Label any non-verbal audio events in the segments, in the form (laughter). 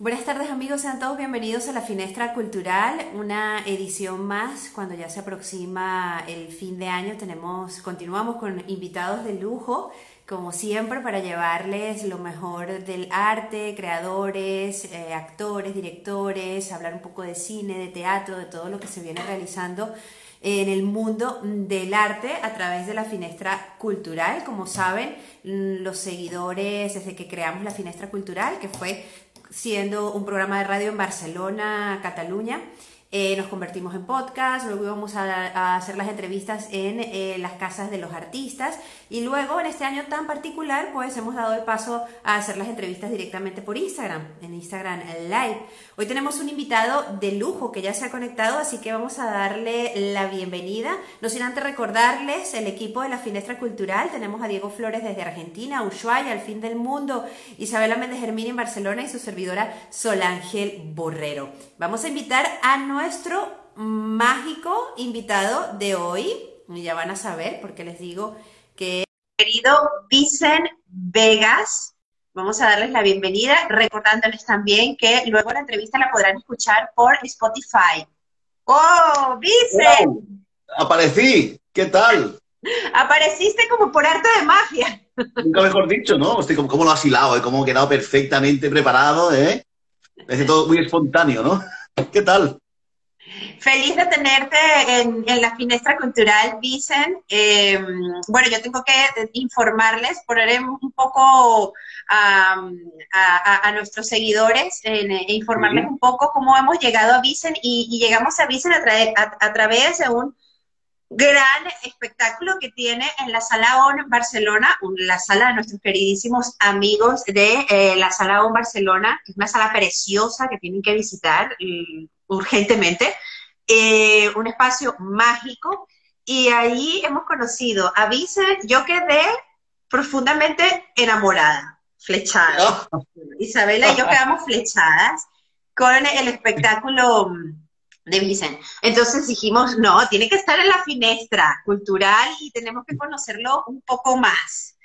Buenas tardes amigos, sean todos bienvenidos a la Finestra Cultural, una edición más cuando ya se aproxima el fin de año. Tenemos, continuamos con invitados de lujo, como siempre, para llevarles lo mejor del arte, creadores, eh, actores, directores, hablar un poco de cine, de teatro, de todo lo que se viene realizando en el mundo del arte a través de la Finestra Cultural. Como saben, los seguidores desde que creamos la Finestra Cultural, que fue siendo un programa de radio en Barcelona, Cataluña. Eh, nos convertimos en podcast, luego íbamos a, hacer las entrevistas en eh, las casas de los artistas y luego en este año tan particular pues hemos dado el paso a hacer las entrevistas directamente por Instagram, en Instagram Live. Hoy tenemos un invitado de lujo que ya se ha conectado, así que vamos a darle la bienvenida. No sin antes recordarles el equipo de la Finestra Cultural, tenemos a Diego Flores desde Argentina, Ushuaia, al fin del mundo, Isabela Méndez Germín en Barcelona y su servidora Solángel Borrero. Vamos a invitar a nuestro mágico invitado de hoy. Ya van a saber porque les digo que querido Vicen Vegas. Vamos a darles la bienvenida, recordándoles también que luego la entrevista la podrán escuchar por Spotify. ¡Oh, Vicen! aparecí, ¿qué tal? Apareciste como por arte de magia. Nunca mejor dicho, ¿no? Estoy como, como lo has hilado, ¿eh? como he quedado perfectamente preparado, ¿eh? Parece todo muy espontáneo, ¿no? ¿Qué tal? Feliz de tenerte en, la finestra cultural, Vicen. Em, bueno, yo tengo que informarles, poner un poco a, nuestros seguidores e informarles un poco cómo hemos llegado a Vicen y, llegamos a Vicen a, través de un gran espectáculo que tiene en la Sala ON Barcelona, la sala de nuestros queridísimos amigos de eh, la Sala ON Barcelona, es una sala preciosa que tienen que visitar urgentemente, eh, un espacio mágico, y ahí hemos conocido a Vice, yo quedé profundamente enamorada, flechada. (laughs) Isabela y yo quedamos flechadas con el espectáculo de Vicen. Entonces dijimos, no, tiene que estar en la finestra cultural y tenemos que conocerlo un poco más.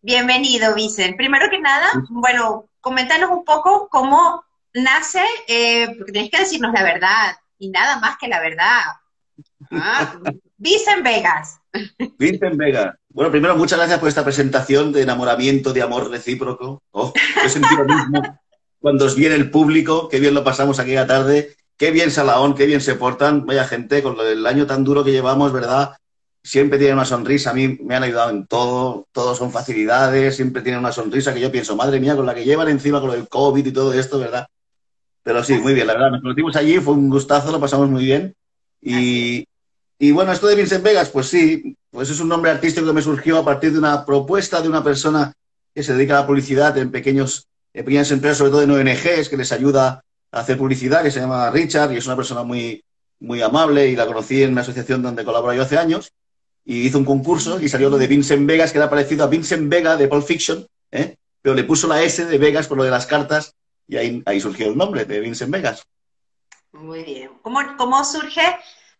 Bienvenido, Vicen. Primero que nada, bueno, coméntanos un poco cómo nace, eh, porque tienes que decirnos la verdad, y nada más que la verdad. Ah, (laughs) Vicen Vegas. Vicen Vegas. Bueno, primero, muchas gracias por esta presentación de enamoramiento, de amor recíproco. Oh, he sentido lo mismo cuando os viene el público, qué bien lo pasamos aquella tarde, qué bien Salaón, qué bien se portan. Vaya gente, con el año tan duro que llevamos, ¿verdad? Siempre tienen una sonrisa, a mí me han ayudado en todo, todos son facilidades, siempre tienen una sonrisa que yo pienso, madre mía, con la que llevan encima con el COVID y todo esto, ¿verdad? Pero sí, muy bien, la verdad, nos conocimos allí, fue un gustazo, lo pasamos muy bien. Y, y bueno, esto de Vincent Vegas, pues sí, pues es un nombre artístico que me surgió a partir de una propuesta de una persona que se dedica a la publicidad en pequeños, en pequeñas empresas, sobre todo en ONGs, que les ayuda a hacer publicidad, que se llama Richard, y es una persona muy, muy amable, y la conocí en una asociación donde colaboro yo hace años, y hizo un concurso y salió lo de Vincent Vegas, que era parecido a Vincent Vega de Pulp Fiction, ¿eh? pero le puso la S de Vegas por lo de las cartas y ahí, ahí surgió el nombre de Vincent Vegas. Muy bien. ¿Cómo, cómo surge,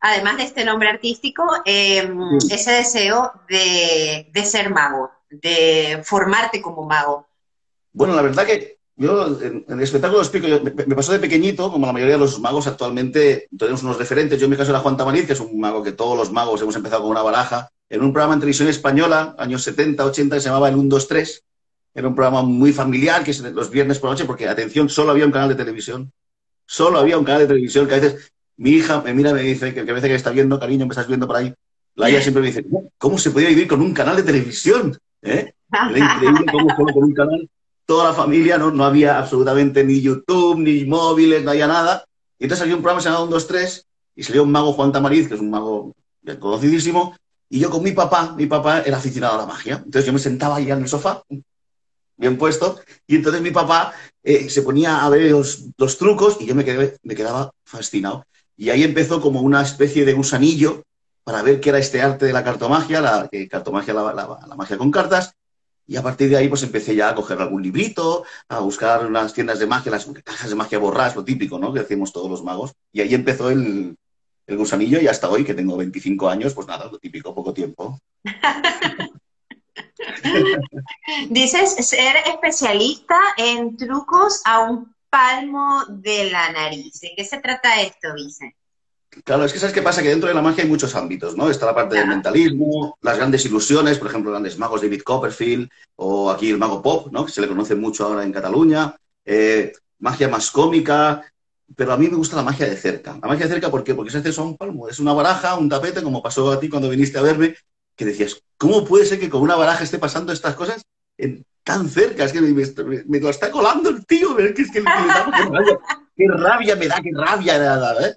además de este nombre artístico, em, ese deseo de, de, ser mago, de formarte como mago? Bueno, la verdad que yo en, el espectáculo lo explico, me, pasó de pequeñito, como la mayoría de los magos actualmente, tenemos unos referentes. Yo en mi caso era Juan Tamariz, que es un mago que todos los magos hemos empezado con una baraja, en un programa en televisión española, años 70, 80, que se llamaba El 1, 2, 3, era un programa muy familiar, que los viernes por la noche, porque, atención, solo había un canal de televisión. Solo había un canal de televisión que a veces mi hija me mira y me dice que, a veces que está viendo, cariño, me estás viendo por ahí. La hija siempre me dice, ¿cómo se podía vivir con un canal de televisión? ¿Eh? Era increíble cómo solo con un canal, toda la familia, no, no había absolutamente ni YouTube, ni móviles, no había nada. Y entonces había un programa llamado 1, 2, 3 y salió un mago Juan Tamariz, que es un mago conocidísimo, y yo con mi papá, mi papá era aficionado a la magia. Entonces yo me sentaba ahí en el sofá, bien puesto, y entonces mi papá eh, se ponía a ver los, trucos y yo me, quedé, me quedaba fascinado. Y ahí empezó como una especie de gusanillo para ver qué era este arte de la cartomagia, la cartomagia, la, la, magia con cartas, y a partir de ahí pues empecé ya a coger algún librito, a buscar unas tiendas de magia, las cajas de magia borras, lo típico, ¿no? Que hacemos todos los magos. Y ahí empezó el, el gusanillo y hasta hoy, que tengo 25 años, pues nada, lo típico, poco tiempo. (laughs) Dices ser especialista en trucos a un palmo de la nariz. ¿De qué se trata esto, Vicente? Claro, es que sabes qué pasa, que dentro de la magia hay muchos ámbitos, ¿no? Está la parte del mentalismo, las grandes ilusiones, por ejemplo, grandes magos David Copperfield, o aquí el mago pop, ¿no? Que se le conoce mucho ahora en Cataluña, eh, magia más cómica, pero a mí me gusta la magia de cerca. La magia de cerca, ¿por qué? Porque se hace un palmo, es una baraja, un tapete, como pasó a ti cuando viniste a verme, que decías, ¿cómo puede ser que con una baraja esté pasando estas cosas tan cerca? Es que me, lo está colando el tío, es que, es que, qué rabia me da, qué rabia me da, ¿eh?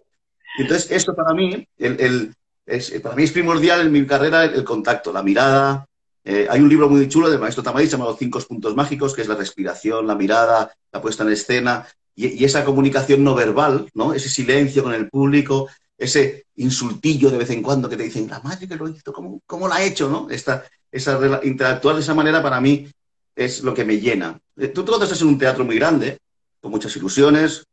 Entonces, esto para mí, el, es, para mí es primordial en mi carrera el, contacto, la mirada. Eh, hay un libro muy chulo del maestro Tamadí llamado Cinco Puntos Mágicos, que es la respiración, la mirada, la puesta en escena y, esa comunicación no verbal, ¿no? Ese silencio con el público, ese insultillo de vez en cuando que te dicen, la madre que lo hizo, ¿cómo, cómo la ha hecho, no? Esta, esa, interactuar de esa manera para mí es lo que me llena. Eh, tú, cuando estás en un teatro muy grande, con muchas ilusiones,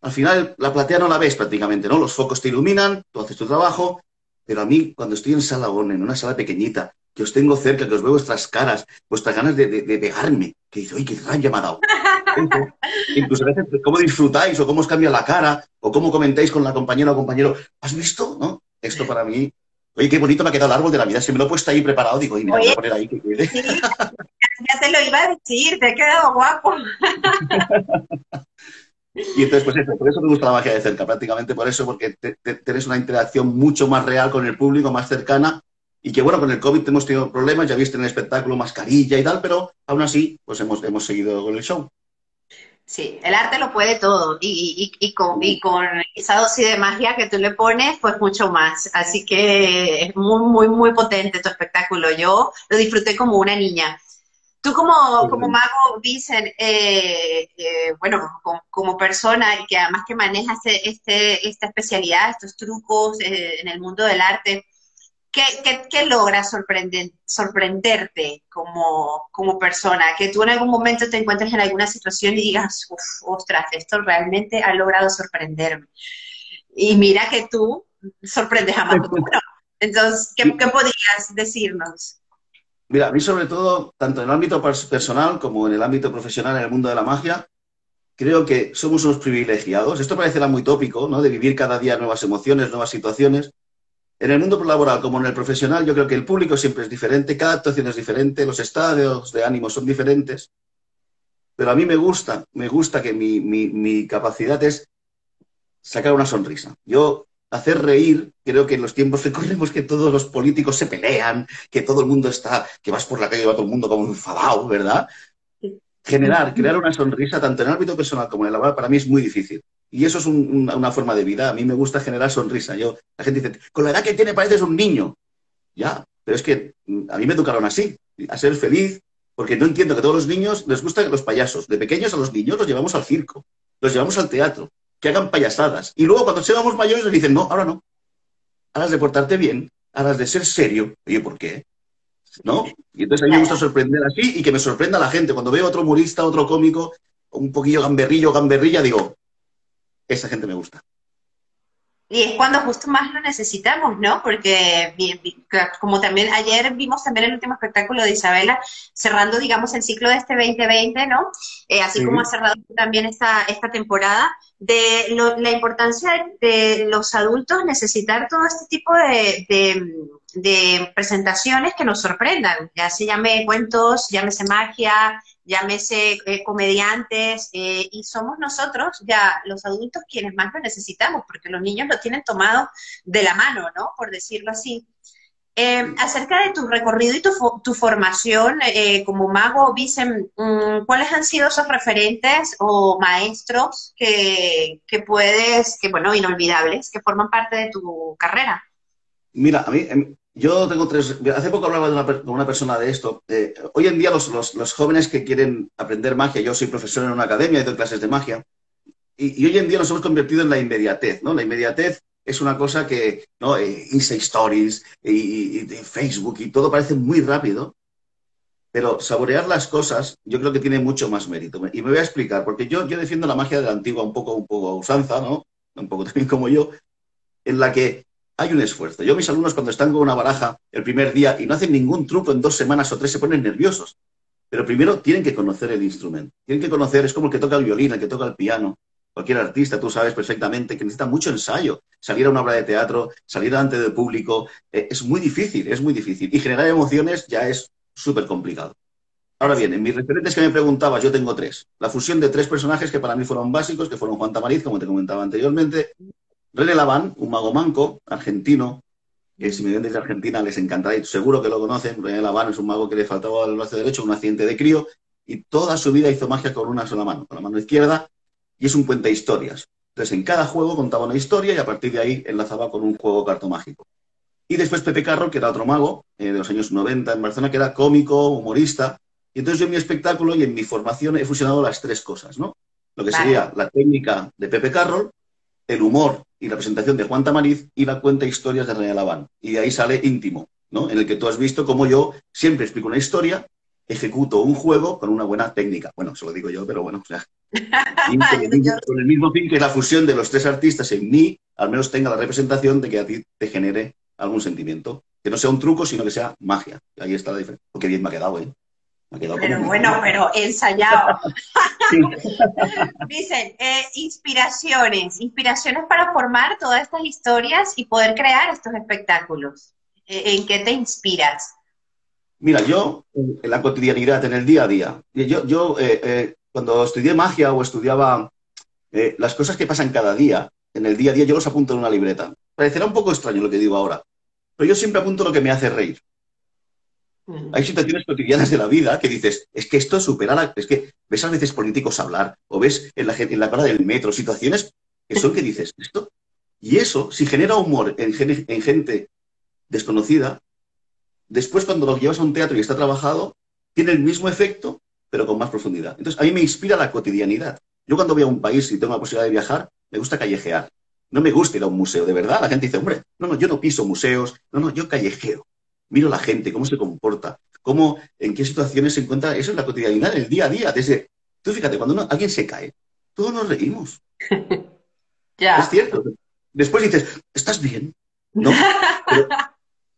al final la platea no la ves prácticamente, ¿no? Los focos te iluminan, tú haces tu trabajo, pero a mí cuando estoy en Salagón, en una sala pequeñita, que os tengo cerca, que os veo vuestras caras, vuestras ganas de, pegarme, que dices, ¡ay, qué rabia me! (laughs) Incluso a veces cómo disfrutáis o cómo os cambia la cara o cómo comentáis con la compañera o compañero, ¿has visto? ¿No? Esto para mí, oye, qué bonito me ha quedado el árbol de la vida, si me lo he puesto ahí preparado, digo, y me voy a poner ahí que quede. ya te lo iba a decir, te ha quedado guapo. Y entonces, pues eso, por eso me gusta la magia de cerca, prácticamente por eso, porque tenés una interacción mucho más real con el público, más cercana, y que bueno, con el COVID hemos tenido problemas, ya viste en el espectáculo mascarilla y tal, pero aún así, pues hemos, hemos seguido con el show. Sí, el arte lo puede todo, y, y, con, y con esa dosis de magia que tú le pones, pues mucho más. Así que es muy, muy, muy potente tu espectáculo. Yo lo disfruté como una niña. Tú como, como mago, dicen, eh, eh, bueno, como, persona y que además que manejas este, este, esta especialidad, estos trucos eh, en el mundo del arte, ¿qué, qué, logras sorprender, sorprenderte como, como persona? Que tú en algún momento te encuentres en alguna situación y digas, ostras, esto realmente ha logrado sorprenderme. Y mira que tú sorprendes a más Entonces, ¿qué, ¿qué podrías decirnos? Mira, a mí sobre todo, tanto en el ámbito personal como en el ámbito profesional, en el mundo de la magia, creo que somos unos privilegiados. Esto parecerá muy tópico, ¿no? De vivir cada día nuevas emociones, nuevas situaciones. En el mundo laboral como en el profesional, yo creo que el público siempre es diferente, cada actuación es diferente, los estados de ánimo son diferentes. Pero a mí me gusta, me gusta que mi, mi capacidad es sacar una sonrisa. Yo hacer reír, creo que en los tiempos que corremos que todos los políticos se pelean, que todo el mundo está, que vas por la calle y va todo el mundo como enfadado, ¿verdad? Generar, crear una sonrisa, tanto en el ámbito personal como en el laboral, para mí es muy difícil. Y eso es una forma de vida. A mí me gusta generar sonrisa. Yo, la gente dice, con la edad que tiene pareces un niño. Ya, pero es que mm, a mí me educaron así, a ser feliz, porque no entiendo que a todos los niños les gustan los payasos. De pequeños a los niños los llevamos al circo, los llevamos al teatro, que hagan payasadas. Y luego cuando seamos mayores les dicen, no, ahora no. Ahora de portarte bien, ahora de ser serio. Oye, ¿por qué? ¿No? Y entonces a mí me gusta sorprender así y que me sorprenda la gente. Cuando veo otro humorista, otro cómico, un poquillo gamberrillo, gamberrilla, digo, esa gente me gusta. Y es cuando justo más lo necesitamos, ¿no? Porque como también ayer vimos también el último espectáculo de Isabela, cerrando, digamos, el ciclo de este 2020, ¿no? Eh, así como ha cerrado también esta, esta temporada, de la importancia de los adultos necesitar todo este tipo de, de presentaciones que nos sorprendan, ya se llame cuentos, llámese magia, llámese eh, comediantes, eh, y somos nosotros ya los adultos quienes más lo necesitamos, porque los niños lo tienen tomado de la mano, ¿no? Por decirlo así. Eh, acerca de tu recorrido y tu, tu formación como mago, Vicen, mm, ¿cuáles han sido esos referentes o maestros que, que puedes, que bueno, inolvidables, que forman parte de tu carrera? Mira, a mí, em, yo tengo tres. Hace poco hablaba con una persona de esto. hoy en día, los, jóvenes que quieren aprender magia, yo soy profesor en una academia y doy clases de magia, y, hoy en día nos hemos convertido en la inmediatez, ¿no? La inmediatez es una cosa que, ¿no? Eh, Stories y, Facebook y todo parece muy rápido, pero saborear las cosas yo creo que tiene mucho más mérito. Y me voy a explicar, porque yo, yo defiendo la magia de la antigua un poco, un poco a usanza, ¿no? Un poco también como yo, en la que hay un esfuerzo. Yo mis alumnos cuando están con una baraja el primer día y no hacen ningún truco en dos semanas o tres se ponen nerviosos. Pero primero tienen que conocer el instrumento. Tienen que conocer, es como el que toca el violín, el que toca el piano. Cualquier artista, tú sabes perfectamente que necesita mucho ensayo. Salir a una obra de teatro, salir delante del público, eh, es muy difícil, es muy difícil. Y generar emociones ya es súper complicado. Ahora bien, en mis referentes que me preguntabas, yo tengo tres. La fusión de tres personajes que para mí fueron básicos, que fueron Juan Tamariz, como te comentaba anteriormente, René Laván, un mago manco, argentino, que si me ven desde Argentina les encantará y seguro que lo conocen. René Laván es un mago que le faltaba el brazo derecho, un accidente de crío, y toda su vida hizo magia con una sola mano, con la mano izquierda, y es un cuenta historias. Entonces, en cada juego contaba una historia y a partir de ahí enlazaba con un juego cartomágico. Y después Pepe Carro, que era otro mago eh, de los años 90 en Barcelona, que era cómico, humorista. Y entonces yo en mi espectáculo y en mi formación he fusionado las tres cosas, ¿no? Lo que sería la técnica de Pepe Carroll, el humor y la presentación de Juan Tamariz y la cuenta historias de René Laván. Y de ahí sale íntimo, ¿no? En el que tú has visto cómo yo siempre explico una historia, ejecuto un juego con una buena técnica. Bueno, eso lo digo yo, pero bueno, o sea, (laughs) con el mismo fin que la fusión de los tres artistas en mí, al menos tenga la representación de que a ti te genere algún sentimiento. Que no sea un truco, sino que sea magia. Ahí está la diferencia. Qué bien me ha quedado, ¿eh? Pero bueno, (laughs) pero ensayado. (laughs) Dicen, eh, inspiraciones, inspiraciones para formar todas estas historias y poder crear estos espectáculos. Eh, ¿En qué te inspiras? Mira, yo en la cotidianidad, en el día a día, yo, yo eh, cuando estudié magia o estudiaba las cosas que pasan cada día, en el día a día, yo los apunto en una libreta. Parecerá un poco extraño lo que digo ahora, pero yo siempre apunto lo que me hace reír. Hay situaciones cotidianas de la vida que dices, es que esto supera la... Es que ves a veces políticos hablar o ves en la, en la del metro situaciones que son que dices, esto... Y eso, si genera humor en, en gente desconocida, después cuando lo llevas a un teatro y está trabajado, tiene el mismo efecto, pero con más profundidad. Entonces, a mí me inspira la cotidianidad. Yo cuando voy a un país y tengo la posibilidad de viajar, me gusta callejear. No me gusta ir a un museo, de verdad. La gente dice, hombre, no, no, yo no piso museos, no, no, yo callejeo miro la gente, cómo se comporta, cómo, en qué situaciones se encuentra. Eso es la cotidianidad, el día a día. Desde, tú fíjate, cuando alguien se cae, todos nos reímos. (laughs) ya. Es cierto. Después dices, ¿estás bien? ¿No?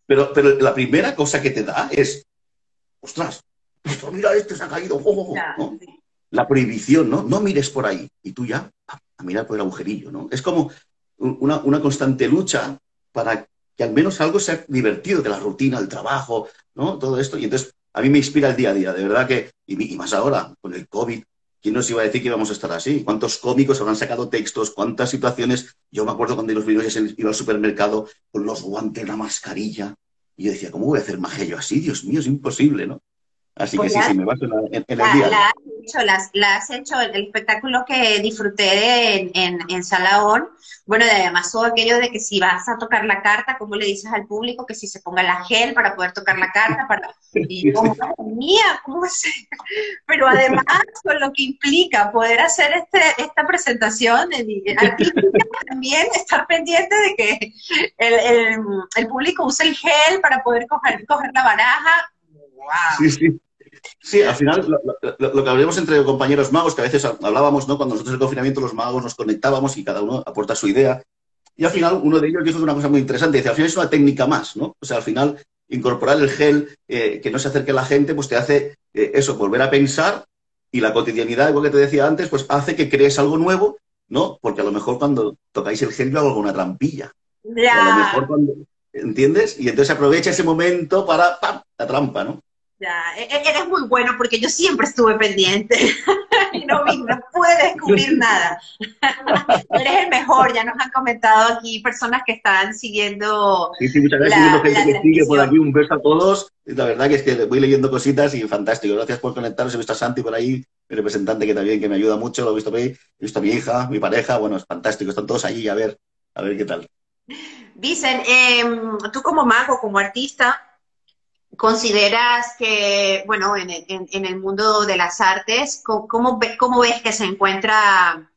Pero, pero, la primera cosa que te da es, ostras, mira, este se ha caído. La prohibición, ¿no? No mires por ahí. Y tú ya a mirar por el agujerillo, ¿no? Es como una, una constante lucha para que al menos algo sea divertido de la rutina, el trabajo, ¿no? Todo esto. Y entonces a mí me inspira el día a día, de verdad que, y, más ahora, con el COVID, ¿quién nos iba a decir que íbamos a estar así? ¿Cuántos cómicos habrán sacado textos? ¿Cuántas situaciones? Yo me acuerdo cuando los vídeos iba al supermercado con los guantes, la mascarilla, y yo decía, ¿cómo voy a hacer magia yo así? Dios mío, es imposible, ¿no? Así que pues sí, sí, me baso en, el día. La has hecho, la, has hecho, el espectáculo que disfruté en, en, en Salaón, bueno, además todo aquello de que si vas a tocar la carta, ¿cómo le dices al público que si se ponga la gel para poder tocar la carta? Para... Y yo, mía, ¿cómo es? (laughs) Pero además con lo que implica poder hacer este, esta presentación, (laughs) también estar pendiente de que el, el, el público use el gel para poder coger, coger la baraja, Sí, sí. Sí, al final lo, que hablamos entre compañeros magos, que a veces hablábamos, ¿no? Cuando nosotros en el confinamiento los magos nos conectábamos y cada uno aporta su idea. Y al final uno de ellos dijo una cosa muy interesante, dice, al final es una técnica más, ¿no? O sea, al final incorporar el gel eh, que no se acerque a la gente, pues te hace eh, eso, volver a pensar y la cotidianidad, igual que te decía antes, pues hace que crees algo nuevo, ¿no? Porque a lo mejor cuando tocáis el gel yo hago alguna trampilla. Ya. A lo mejor cuando, ¿entiendes? Y entonces aprovecha ese momento para ¡pam! la trampa, ¿no? Ya, e-, e-, eres muy bueno porque yo siempre estuve pendiente (laughs) y no, no pude descubrir nada. (laughs) eres el mejor, ya nos han comentado aquí personas que están siguiendo. Sí, sí, muchas gracias. La, gente que sigue por aquí, un beso a todos. La verdad que es que voy leyendo cositas y fantástico. Gracias por conectaros. He visto a Santi por ahí, mi representante que también que me ayuda mucho, lo he visto por ahí. He visto a mi hija, mi pareja, bueno, es fantástico. Están todos allí a ver, a ver qué tal. Dicen, em, tú como mago, como artista, ¿Consideras que, bueno, en el, mundo de las artes, ¿cómo, ves que se encuentra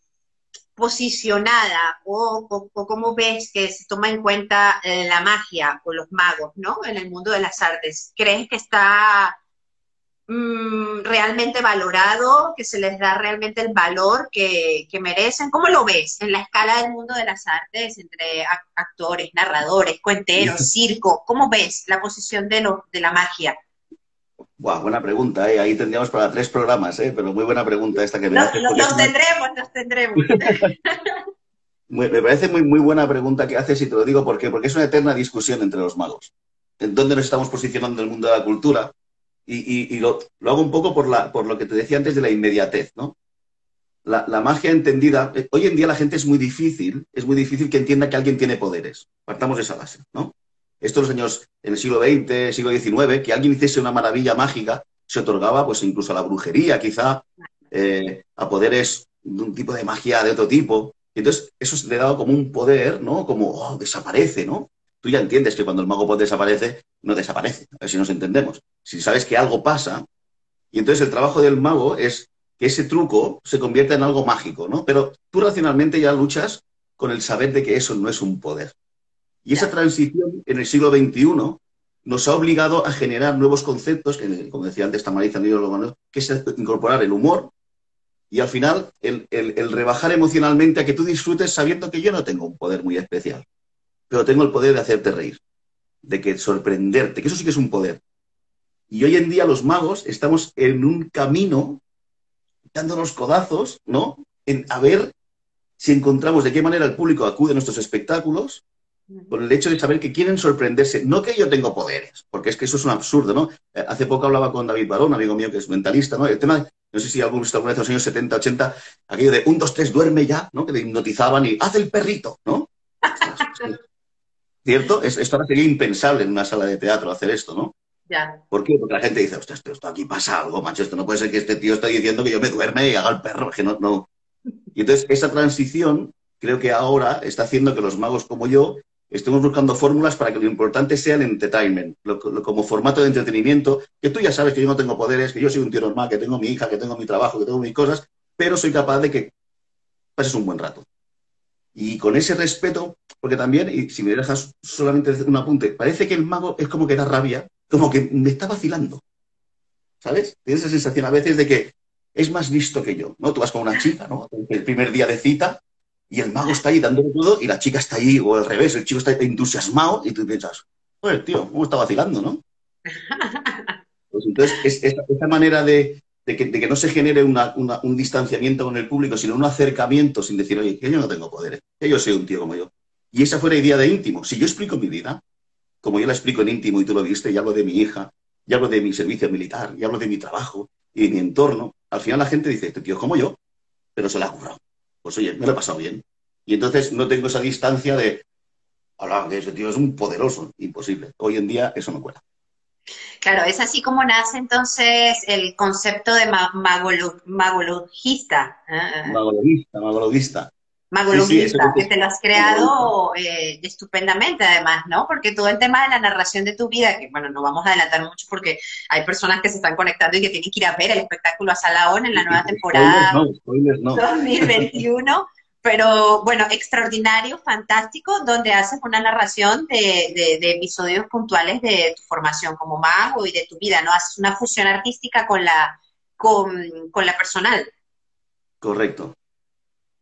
posicionada o, cómo ves que se toma en cuenta la magia o los magos, ¿no? En el mundo de las artes. ¿Crees que está Mm, realmente valorado, que se les da realmente el valor que, merecen. ¿Cómo lo ves en la escala del mundo de las artes entre actores, narradores, cuenteros, (laughs) circo? ¿Cómo ves la posición de, lo, de la magia? buena pregunta, ¿eh? ahí tendríamos para tres programas, ¿eh? pero muy buena pregunta esta que me haces. Los tendremos, los tendremos. (laughs) me parece muy, muy buena pregunta que haces y te lo digo ¿por qué? porque es una eterna discusión entre los magos. ¿En dónde nos estamos posicionando en el mundo de la cultura? Y, lo, hago un poco por, la, por lo que te decía antes de la inmediatez, ¿no? La, la, magia entendida, eh, hoy en día la gente es muy difícil, es muy difícil que entienda que alguien tiene poderes. Partamos de esa base, ¿no? estos años, en el siglo XX, siglo XIX, que alguien hiciese una maravilla mágica, se otorgaba pues incluso a la brujería, quizá, eh, a poderes de un tipo de magia de otro tipo. Y entonces eso le daba como un poder, ¿no? Como, oh, desaparece, ¿no? Tú ya entiendes que cuando el mago desaparece, no desaparece, a ver si nos entendemos. Si sabes que algo pasa, y entonces el trabajo del mago es que ese truco se convierta en algo mágico, ¿no? Pero tú racionalmente ya luchas con el saber de que eso no es un poder. Y esa transición en el siglo XXI nos ha obligado a generar nuevos conceptos, que, como decía antes Tamariza, que es incorporar el humor y al final el, rebajar emocionalmente a que tú disfrutes sabiendo que yo no tengo un poder muy especial, pero tengo el poder de hacerte reír, de que sorprenderte, que eso sí que es un poder. Y hoy en día los magos estamos en un camino dándonos codazos, ¿no? En a ver si encontramos de qué manera el público acude a nuestros espectáculos con el hecho de saber que quieren sorprenderse. No que yo tengo poderes, porque es que eso es un absurdo, ¿no? Eh, hace poco hablaba con David Barón, amigo mío que es mentalista, ¿no? El tema, no sé si alguno visto alguna vez en los años 70, 80, aquello de un, dos, tres, duerme ya, ¿no? Que le hipnotizaban y hace el perrito, ¿no? (laughs) ¿Cierto? esto ahora sería impensable en una sala de teatro hacer esto, ¿no? Ya. ¿Por qué? Porque la gente dice, ostras, esto, aquí pasa algo, macho, esto no puede ser que este tío esté diciendo que yo me duerme y haga el perro, que no, no. Y entonces esa transición creo que ahora está haciendo que los magos como yo estamos buscando fórmulas para que lo importante sea el entertainment, como formato de entretenimiento, que tú ya sabes que yo no tengo poderes, que yo soy un tío normal, que tengo mi hija, que tengo mi trabajo, que tengo mis cosas, pero soy capaz de que pases un buen rato. Y con ese respeto, porque también, y si me dejas solamente un apunte, parece que el mago es como que da rabia, como que me está vacilando. ¿Sabes? Tienes esa sensación a veces de que es más listo que yo, ¿no? Tú vas con una chica, ¿no? El primer día de cita, y el mago está ahí dándole todo y la chica está ahí, o al revés, el chico está entusiasmado y tú piensas, pues tío, ¿cómo está vacilando, no? (laughs) Pues entonces, esa manera de, que, no se genere un distanciamiento con el público, sino un acercamiento sin decir, oye, que yo no tengo poderes, que yo soy un tío como yo. Y esa fue la idea de íntimo. Si yo explico mi vida, como yo la explico en íntimo y tú lo viste, y hablo de mi hija, y hablo de mi servicio militar, y hablo de mi trabajo y de mi entorno, al final la gente dice, este tío es como yo, pero se la ha currado pues oye, me lo he pasado bien. Y entonces no tengo esa distancia de, hablar que ese tío es un poderoso, imposible. Hoy en día eso no cuela. Claro, es así como nace entonces el concepto de magologista. ¿eh? Magologista, magologista. Magologista, que te lo has creado eh, estupendamente además, ¿no? Porque todo el tema de la narración de tu vida, que bueno, no vamos a adelantar mucho porque hay personas que se están conectando y que tienen que ir a ver el espectáculo a Salaón en la nueva temporada 2021 pero bueno, extraordinario, fantástico, donde haces una narración de, de, episodios puntuales de tu formación como mago y de tu vida, ¿no? Haces una fusión artística con la, con, con la personal. Correcto.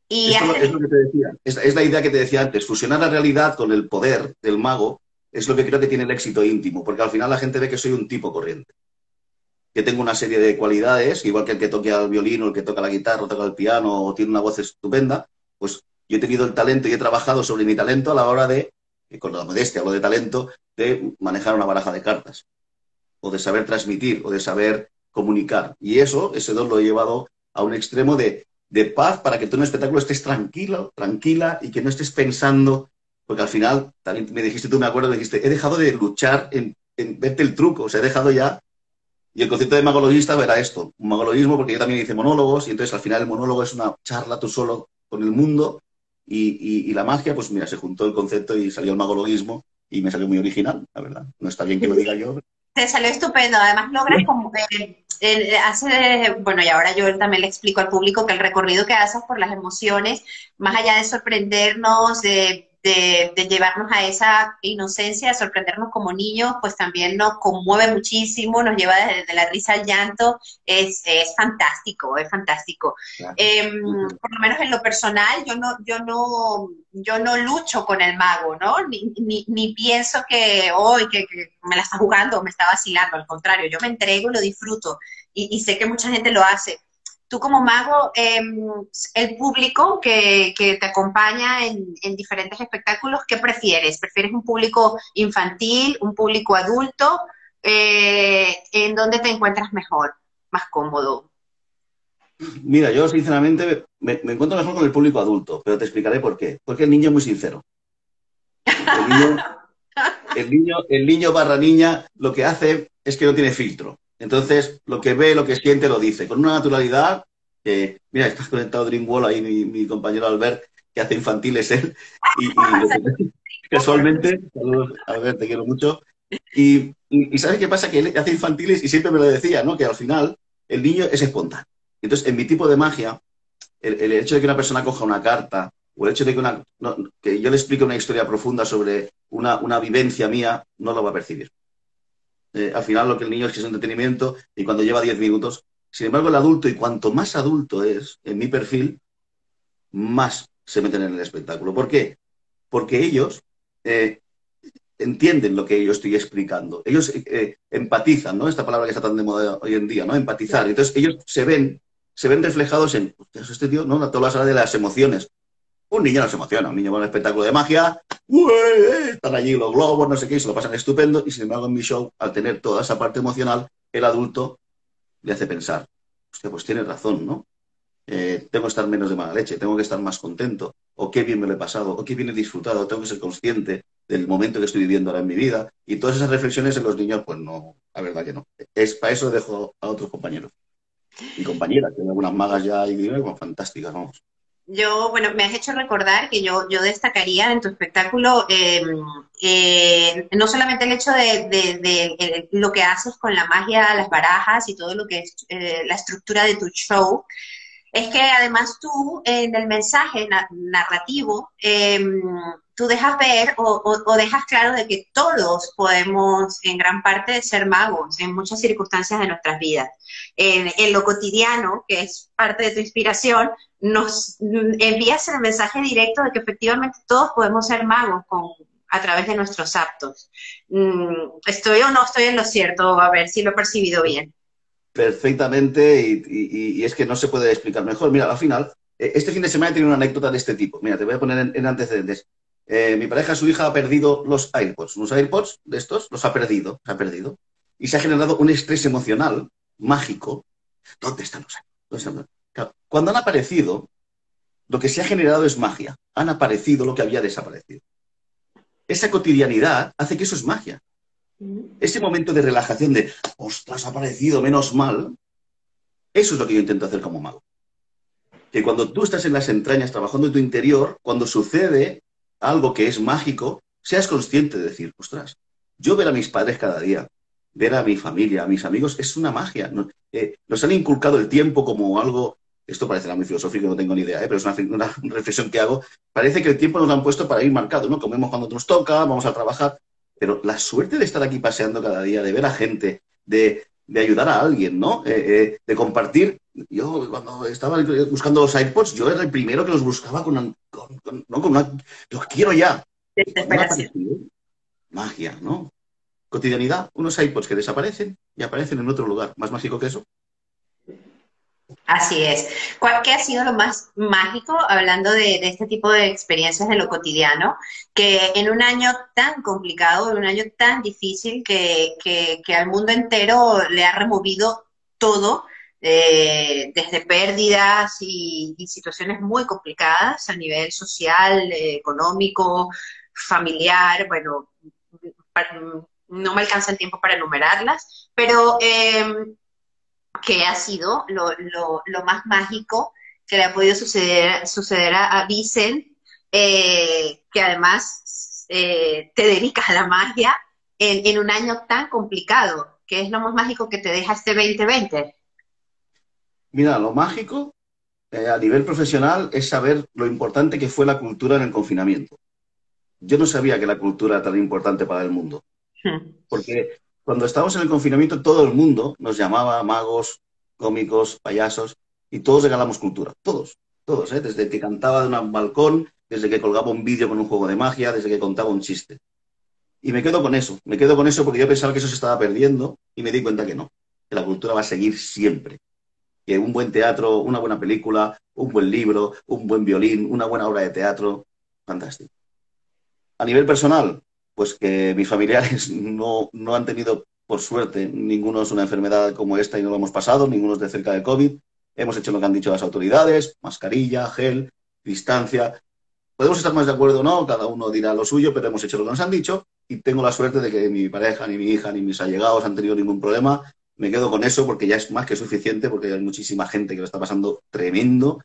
Y es, lo, que te decía. Es, la idea que te decía antes. Fusionar la realidad con el poder del mago es lo que creo que tiene el éxito íntimo, porque al final la gente ve que soy un tipo corriente. Que tengo una serie de cualidades, igual que el que toca el violín o el que toca la guitarra o toca el piano o tiene una voz estupenda, pues yo he tenido el talento y he trabajado sobre mi talento a la hora de, con la modestia hablo de talento, de manejar una baraja de cartas, o de saber transmitir, o de saber comunicar. Y eso, ese don lo he llevado a un extremo de de paz para que tú en el espectáculo estés tranquilo, tranquila y que no estés pensando, porque al final, también me dijiste, tú me acuerdo, me dijiste, he dejado de luchar en, verte el truco, o sea, he dejado ya, y el concepto de magologista era esto, un magologismo, porque yo también hice monólogos, y entonces al final el monólogo es una charla tú solo con el mundo, y, la magia, pues mira, se juntó el concepto y salió el magologismo, y me salió muy original, la verdad. No está bien que lo diga yo. Te salió estupendo, además logras como hace, bueno, y ahora yo también le explico al público que el recorrido que haces por las emociones, más allá de sorprendernos, de de, llevarnos a esa inocencia, de sorprendernos como niños, pues también nos conmueve muchísimo, nos lleva desde la risa al llanto, es, es fantástico, es fantástico. Em, por lo menos en lo personal, yo no, yo no, yo no lucho con el mago, ¿no? Ni, ni, pienso que hoy que, me la está jugando o me está vacilando, al contrario, yo me entrego y lo disfruto. Y, y sé que mucha gente lo hace tú como mago, em, el público que, te acompaña en, diferentes espectáculos, ¿qué prefieres? ¿Prefieres un público infantil, un público adulto? Eh, ¿En dónde te encuentras mejor, más cómodo? Mira, yo sinceramente me, encuentro mejor con el público adulto, pero te explicaré por qué. Porque el niño es muy sincero. el niño, el niño barra niña lo que hace es que no tiene filtro. Entonces, lo que ve, lo que siente, lo dice, con una naturalidad que, mira, estás conectado Dreamwall, ahí mi, compañero Albert, que hace infantiles él, y, (laughs) casualmente, saludos Albert, te quiero mucho, y, ¿sabes qué pasa? Que él hace infantiles y siempre me lo decía, ¿no? Que al final el niño es espontáneo. Entonces, en mi tipo de magia, el, hecho de que una persona coja una carta, o el hecho de que, una, que yo le explique una historia profunda sobre una, una vivencia mía, no lo va a percibir. Eh, al final lo que el niño es que es entretenimiento y cuando lleva 10 minutos. Sin embargo, el adulto, y cuanto más adulto es en mi perfil, más se meten en el espectáculo. ¿Por qué? Porque ellos eh, entienden lo que yo estoy explicando. Ellos eh, empatizan, ¿no? Esta palabra que está tan de moda hoy en día, ¿no? Empatizar. Entonces ellos se ven, se ven reflejados en, este tío, ¿no? Toda la sala de las emociones. Un niño no se emociona, un niño va a un espectáculo de magia, están allí los globos, no sé qué, y se lo pasan estupendo, y sin embargo en mi show, al tener toda esa parte emocional, el adulto le hace pensar, hostia, pues tiene razón, ¿no? Eh, tengo que estar menos de mala leche, tengo que estar más contento, o qué bien me lo he pasado, o qué bien he disfrutado, tengo que ser consciente del momento que estoy viviendo ahora en mi vida. Y todas esas reflexiones en los niños, pues no, la verdad que no. Es para eso dejo a otros compañeros y compañeras, que algunas magas ya y pues, fantásticas, vamos yo, bueno, me has hecho recordar que yo, yo destacaría en tu espectáculo em, eh, no solamente el hecho de, lo que haces con la magia, las barajas y todo lo que es eh, la estructura de tu show, es que además tú en el mensaje narrativo, em, tú dejas ver o, dejas claro de que todos podemos en gran parte ser magos en muchas circunstancias de nuestras vidas. En, lo cotidiano, que es parte de tu inspiración, nos envías el mensaje directo de que efectivamente todos podemos ser magos a través de nuestros actos. Mm, ¿Estoy o no estoy en lo cierto? A ver si lo he percibido bien. Perfectamente, y, es que no se puede explicar mejor. Mira, al final, eh, este fin de semana he tenido una anécdota de este tipo. Mira, te voy a poner en, antecedentes. Eh, mi pareja, su hija, ha perdido los AirPods. Unos AirPods de estos los ha perdido, se ha perdido. Y se ha generado un estrés emocional mágico. ¿Dónde están los AirPods? Cuando han aparecido, lo que se ha generado es magia. Han aparecido lo que había desaparecido. Esa cotidianidad hace que eso es magia. Mm. Ese momento de relajación de, ostras, ha aparecido, menos mal, eso es lo que yo intento hacer como mago. Que cuando tú estás en las entrañas trabajando en tu interior, cuando sucede algo que es mágico, seas consciente de decir, ostras, yo ver a mis padres cada día, ver a mi familia, a mis amigos, es una magia. Eh, nos han inculcado el tiempo como algo esto parecerá muy filosófico, no tengo ni idea, ¿eh? pero es una, (laughs) reflexión que hago, parece que el tiempo nos lo han puesto para ir marcado, ¿no? Comemos cuando nos toca, vamos a trabajar, pero la suerte de estar aquí paseando cada día, de ver a gente, de, ayudar a alguien, ¿no? Eh, eh, de compartir. Yo cuando estaba buscando los iPods, yo era el primero que los buscaba con, ¿no? con una... Los quiero ya. Magia, ¿no? Cotidianidad, unos iPods que desaparecen y aparecen en otro lugar. ¿Más mágico que eso? Así es. ¿Cuál ha sido lo más mágico, hablando de, este tipo de experiencias de lo cotidiano, que en un año tan complicado, en un año tan difícil, que, al mundo entero le ha removido todo, eh, desde pérdidas y, situaciones muy complicadas a nivel social, económico, familiar, bueno, no me alcanza el tiempo para enumerarlas, pero eh, que ha sido lo, más mágico que le ha podido suceder, suceder a, Vicent, eh, que además eh, te dedicas a la magia en, un año tan complicado. ¿Qué es lo más mágico que te deja este 2020? Mira, lo mágico eh, a nivel profesional es saber lo importante que fue la cultura en el confinamiento. yo no sabía que la cultura era tan importante para el mundo. Hmm. Porque cuando estábamos en el confinamiento, todo el mundo nos llamaba magos, cómicos, payasos, y todos regalamos cultura. Todos, todos, ¿eh? desde que cantaba de un balcón, desde que colgaba un vídeo con un juego de magia, desde que contaba un chiste. Y me quedo con eso, me quedo con eso porque yo pensaba que eso se estaba perdiendo y me di cuenta que no, que la cultura va a seguir siempre. Que un buen teatro, una buena película, un buen libro, un buen violín, una buena obra de teatro, fantástico. A nivel personal, pues que mis familiares (laughs) no, no han tenido, por suerte, ninguno es una enfermedad como esta y no lo hemos pasado, ninguno de cerca de COVID. Hemos hecho lo que han dicho las autoridades, mascarilla, gel, distancia. Podemos estar más de acuerdo o no, cada uno dirá lo suyo, pero hemos hecho lo que nos han dicho y tengo la suerte de que mi pareja, ni mi hija, ni mis allegados han tenido ningún problema. Me quedo con eso porque ya es más que suficiente, porque hay muchísima gente que lo está pasando tremendo.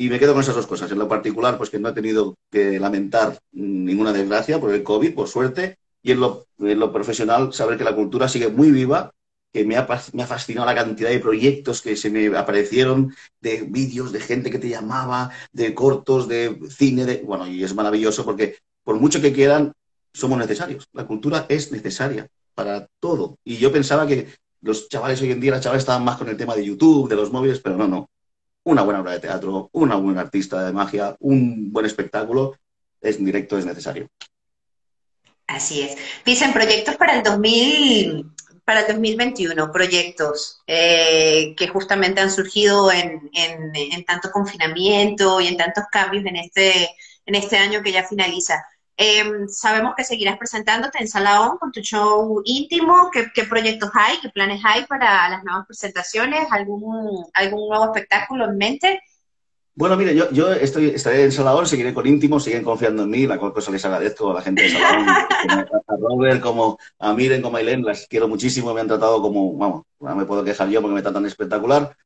Y me quedo con esas dos cosas. En lo particular, pues que no he tenido que lamentar ninguna desgracia por el COVID, por suerte. Y en lo, en lo profesional, saber que la cultura sigue muy viva, que me ha, me ha, fascinado la cantidad de proyectos que se me aparecieron, de vídeos, de gente que te llamaba, de cortos, de cine, de... bueno, y es maravilloso porque por mucho que quieran, somos necesarios. La cultura es necesaria para todo. Y yo pensaba que los chavales hoy en día, las chavales estaban más con el tema de YouTube, de los móviles, pero no, no. Una buena obra de teatro, una buena artista de magia, un buen espectáculo, es en directo, es necesario. Así es. Dicen proyectos para el 2000, para el 2021, proyectos eh, que justamente han surgido en, en, en, tanto confinamiento y en tantos cambios en este, en este año que ya finaliza. Em, sabemos que seguirás presentándote en Salaón con tu show íntimo. ¿Qué, proyectos hay? ¿Qué planes hay para las nuevas presentaciones? ¿Algún, algún nuevo espectáculo en mente? Bueno, mire, yo, yo estoy, estaré en Salaón, seguiré con íntimo, siguen confiando en mí, la cual cosa les agradezco a la gente de Salaón, a Robert, como a Miren, como a Aileen, las quiero muchísimo, me han tratado como, vamos, no me puedo quejar yo porque me tratan espectacular.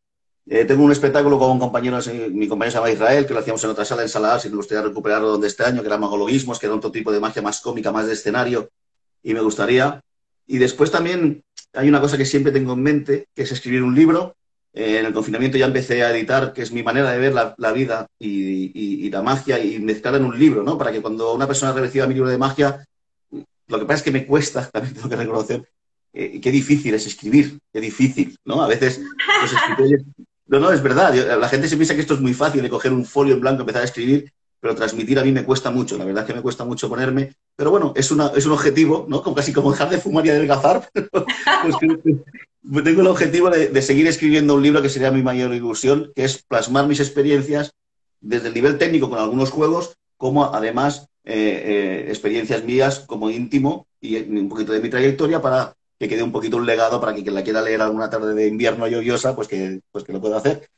Eh, tengo un espectáculo con un compañero, mi compañero se llama Israel, que lo hacíamos en otra sala en Salar, si me gustaría recuperarlo donde este año, que era magologismos, que era otro tipo de magia más cómica, más de escenario, y me gustaría. Y después también hay una cosa que siempre tengo en mente, que es escribir un libro. Eh, en el confinamiento ya empecé a editar, que es mi manera de ver la, vida y, la magia y mezclar en un libro, ¿no? Para que cuando una persona reciba mi libro de magia, lo que pasa es que me cuesta, (laughs) también tengo que reconocer, eh, qué difícil es escribir, qué difícil, ¿no? A veces los escritores no, no, es verdad. la gente se piensa que esto es muy fácil de coger un folio en blanco y empezar a escribir, pero transmitir a mí me cuesta mucho. La verdad es que me cuesta mucho ponerme. Pero bueno, es, una, es un objetivo, ¿no? Como casi como dejar de fumar y adelgazar. (laughs) pues tengo el objetivo de, seguir escribiendo un libro que sería mi mayor ilusión, que es plasmar mis experiencias desde el nivel técnico con algunos juegos, como además eh, eh, experiencias mías como íntimo y un poquito de mi trayectoria para que quede un poquito un legado para que quien la quiera leer alguna tarde de invierno lluviosa, pues que, pues que lo pueda hacer.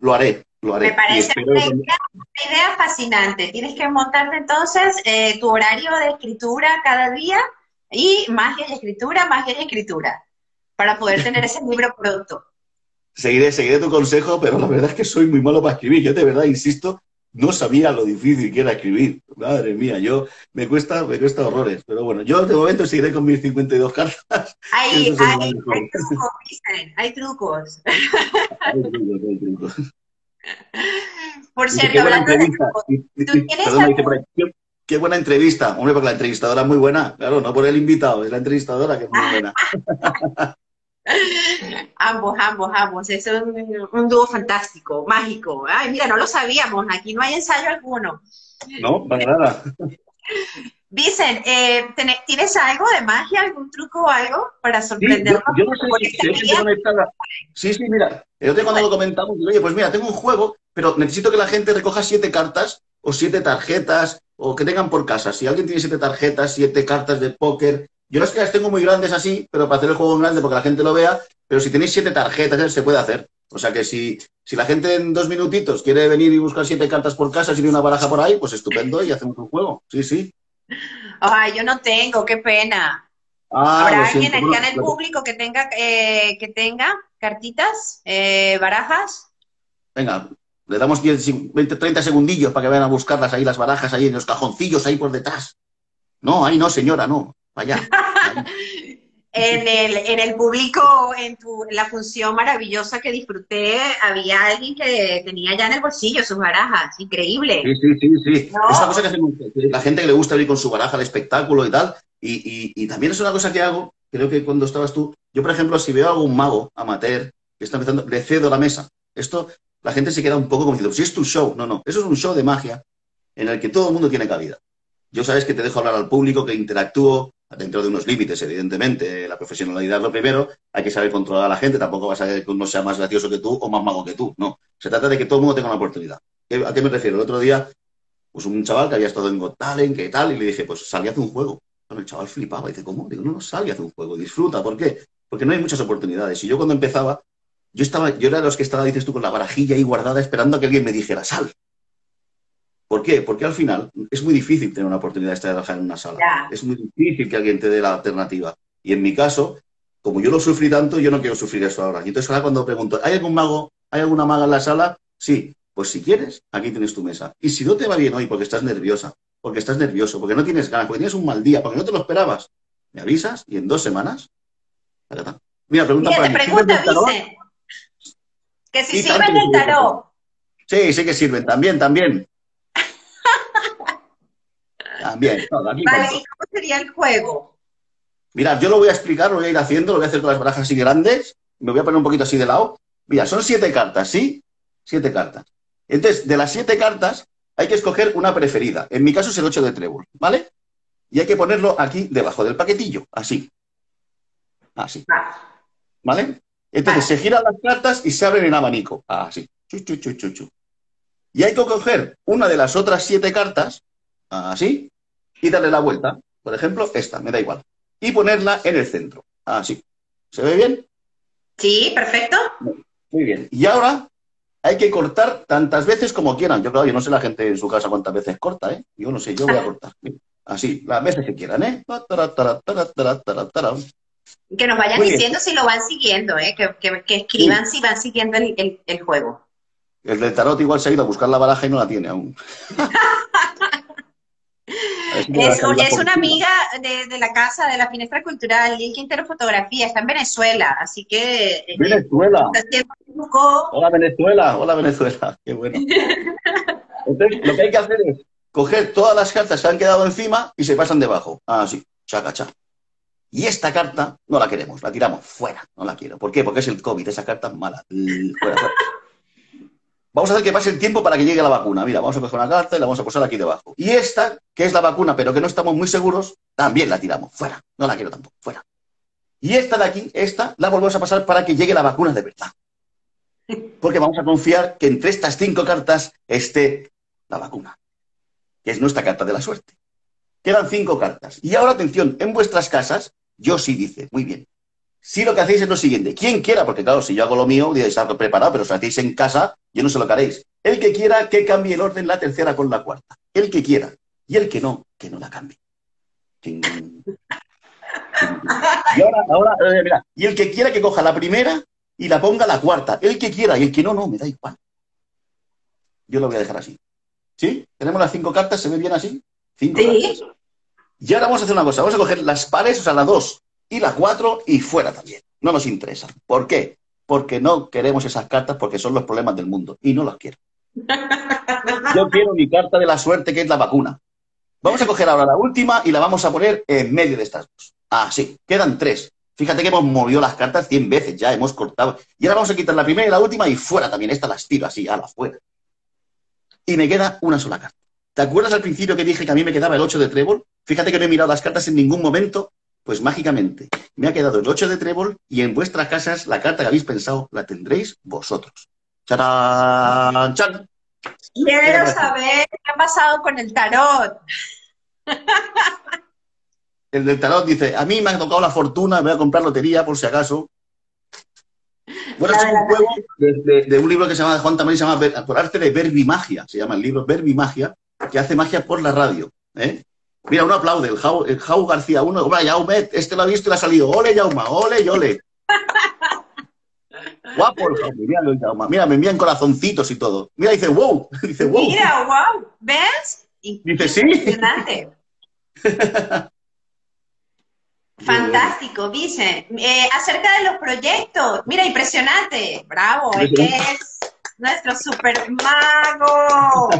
Lo haré, lo haré. Me parece una idea, fascinante. Tienes que montarte entonces eh, tu horario de escritura cada día y magia y escritura, magia y escritura, para poder (laughs) tener ese libro pronto. Seguiré, seguiré tu consejo, pero la verdad es que soy muy malo para escribir. Yo de verdad insisto no sabía lo difícil que era escribir. Madre mía, yo me cuesta, me cuesta horrores. Pero bueno, yo de momento seguiré con mis 52 cartas. (laughs) Hay, hay, hay, trucos, hay trucos. (laughs) hay trucos, hay trucos. Por cierto, hablando de trucos, ¿tú tienes qué, buena entrevista. Hombre, porque la entrevistadora es muy buena. Claro, no por el invitado, es la entrevistadora que es muy buena. (laughs) (laughs) ambos, ambos, ambos. Es un, dúo fantástico, mágico. Ay, mira, no lo sabíamos. Aquí no hay ensayo alguno. No, para nada. Dicen, eh, ¿tienes algo de magia, algún truco o algo para sorprendernos? yo, no sé si, Sí, sí, mira. El otro cuando lo comentamos, oye, pues mira, tengo un juego, pero necesito que la gente recoja siete cartas o siete tarjetas o que tengan por casa. Si alguien tiene siete tarjetas, siete cartas de póker, yo las que las tengo muy grandes así, pero para hacer el juego en grande porque la gente lo vea, pero si tenéis siete tarjetas, se puede hacer. O sea que si, si la gente en dos minutitos quiere venir y buscar siete cartas por casa, si tiene una baraja por ahí, pues estupendo y hacemos un juego. Sí, sí. Ay, yo no tengo, qué pena. Ah, ¿Habrá alguien aquí en el público que tenga, eh, que tenga cartitas, eh, barajas? Venga, le damos 10, 20, 30 segundillos para que vayan a buscarlas ahí, las barajas ahí en los cajoncillos ahí por detrás. No, ahí no, señora, no. Vaya. (laughs) en el, en el público, en, tu, la función maravillosa que disfruté, había alguien que tenía ya en el bolsillo sus barajas. Increíble. Sí, sí, sí. sí. Es una cosa que hace la gente que le gusta ir con su baraja al espectáculo y tal. Y, y, también es una cosa que hago, creo que cuando estabas tú, yo por ejemplo, si veo a algún mago amateur que está empezando, le cedo la mesa. Esto, la gente se queda un poco como diciendo, si es tu show. No, no, eso es un show de magia en el que todo el mundo tiene cabida. Yo sabes que te dejo hablar al público, que interactúo, dentro de unos límites, evidentemente. La profesionalidad lo primero, hay que saber controlar a la gente, tampoco vas a ver que uno sea más gracioso que tú o más mago que tú, no. Se trata de que todo el mundo tenga una oportunidad. ¿A qué me refiero? El otro día, pues un chaval que había estado en Got Talent, que tal, y le dije, pues sal y haz un juego. el chaval flipaba, y dice, ¿cómo? Digo, no, no, sal y haz un juego, disfruta, ¿por qué? Porque no hay muchas oportunidades. Y yo cuando empezaba, yo estaba, yo era de los que estaba, dices tú, con la barajilla ahí guardada esperando a que alguien me dijera, sal. ¿Por qué? Porque al final es muy difícil tener una oportunidad de trabajar en una sala. Es muy difícil que alguien te dé la alternativa. Y en mi caso, como yo lo sufrí tanto, yo no quiero sufrir eso ahora. Y entonces ahora cuando pregunto, ¿hay algún mago, hay alguna maga en la sala? Sí. Pues si quieres, aquí tienes tu mesa. Y si no te va bien hoy porque estás nerviosa, porque estás nervioso, porque no tienes ganas, porque tienes un mal día, porque no te lo esperabas, me avisas y en dos semanas. Mira, pregunta para mí. Pregunta, dice, que si sirven el tarot. Sí, sí que sirven, también, también. También. vale, ¿y cómo sería el juego? Mira, yo lo voy a explicar, lo voy a ir haciendo, lo voy a hacer con las barajas así grandes, me voy a poner un poquito así de lado. Mira, son siete cartas, ¿sí? Siete cartas. Entonces, de las siete cartas, hay que escoger una preferida. En mi caso es el 8 de trébol, ¿vale? Y hay que ponerlo aquí debajo del paquetillo, así. Así. ¿Vale? Entonces se giran las cartas y se abren en abanico. Así. Chu, chu, chu, chu, chu. Y hay que coger una de las otras siete cartas, así, y darle la vuelta. Por ejemplo, esta, me da igual. Y ponerla en el centro. Así. ¿Se ve bien? Sí, perfecto. Muy bien. Y ahora hay que cortar tantas veces como quieran. Yo, claro, yo no sé la gente en su casa cuántas veces corta, ¿eh? Yo no sé, yo voy a cortar. Así, las veces que quieran, ¿eh? Que nos vayan diciendo si lo van siguiendo, ¿eh? Que, escriban si van siguiendo el juego. El del tarot igual se ha ido a buscar la baraja y no la tiene aún. (laughs) es, una amiga de, la casa de la Finestra Cultural, Lil Quintero Fotografía, está en Venezuela, así que... Eh, Venezuela. Hola Venezuela, hola Venezuela, qué bueno. (laughs) Entonces, lo que hay que hacer es coger todas las cartas que han quedado encima y se pasan debajo. Ah, sí, chaca, chaca. Y esta carta no la queremos, la tiramos fuera, no la quiero. ¿Por qué? Porque es el COVID, esa carta es mala. Fuera, fuera. Vamos a hacer que pase el tiempo para que llegue la vacuna. Mira, vamos a coger una carta y la vamos a posar aquí debajo. Y esta, que es la vacuna, pero que no estamos muy seguros, también la tiramos. Fuera. No la quiero tampoco. Fuera. Y esta de aquí, esta, la volvemos a pasar para que llegue la vacuna de verdad. Porque vamos a confiar que entre estas cinco cartas esté la vacuna, que es nuestra carta de la suerte. Quedan cinco cartas. Y ahora, atención, en vuestras casas, yo sí dice, muy bien, si lo que hacéis es lo siguiente, quien quiera, porque claro, si yo hago lo mío, diréis algo preparado, pero si lo hacéis en casa, yo no sé lo que haréis. El que quiera que cambie el orden la tercera con la cuarta. El que quiera. Y el que no, que no la cambie. Y ahora, ahora, eh, mira, y el que quiera que coja la primera y la ponga la cuarta. El que quiera y el que no, no, me da igual. Yo lo voy a dejar así. ¿Sí? Tenemos las cinco cartas, ¿se ve bien así? Cinco ¿Sí? Y ahora vamos a hacer una cosa, vamos a coger las pares, o sea, la dos y la 4 y fuera también. No nos interesa. ¿Por qué? Porque no queremos esas cartas porque son los problemas del mundo y no las quiero. (laughs) Yo quiero mi carta de la suerte que es la vacuna. Vamos a coger ahora la última y la vamos a poner en medio de estas dos. Ah, sí, quedan tres. Fíjate que hemos movido las cartas 100 veces ya, hemos cortado. Y ahora vamos a quitar la primera y la última y fuera también. Esta las tiro así, a la fuera. Y me queda una sola carta. ¿Te acuerdas al principio que dije que a mí me quedaba el 8 de trébol? Fíjate que no he mirado las cartas en ningún momento pues mágicamente me ha quedado el 8 de trébol y en vuestras casas la carta que habéis pensado la tendréis vosotros. ¡Charán! ¡Chan! Quiero saber qué ha pasado con el tarot. (laughs) El del tarot dice, a mí me ha tocado la fortuna, voy a comprar lotería por si acaso. Bueno, es un juego de, un libro que se llama Juan Tamariz, se llama Por arte de verbimagia, se llama el libro Verbimagia, que hace magia por la radio. ¿eh? Mira, uno aplaude, el Jau, el Jau García, uno, hombre, Jaume, este lo ha visto y le ha salido, ole Jauma, ole ole. (laughs) Guapo el Jaume, mira el Jauma, mira, me envían corazoncitos y todo. Mira, dice, wow, (laughs) dice, wow. Mira, wow, ¿ves? Dice, sí. Impresionante. (laughs) Fantástico, Vicen. Eh, acerca de los proyectos, mira, impresionante. Bravo, es que es nuestro super mago.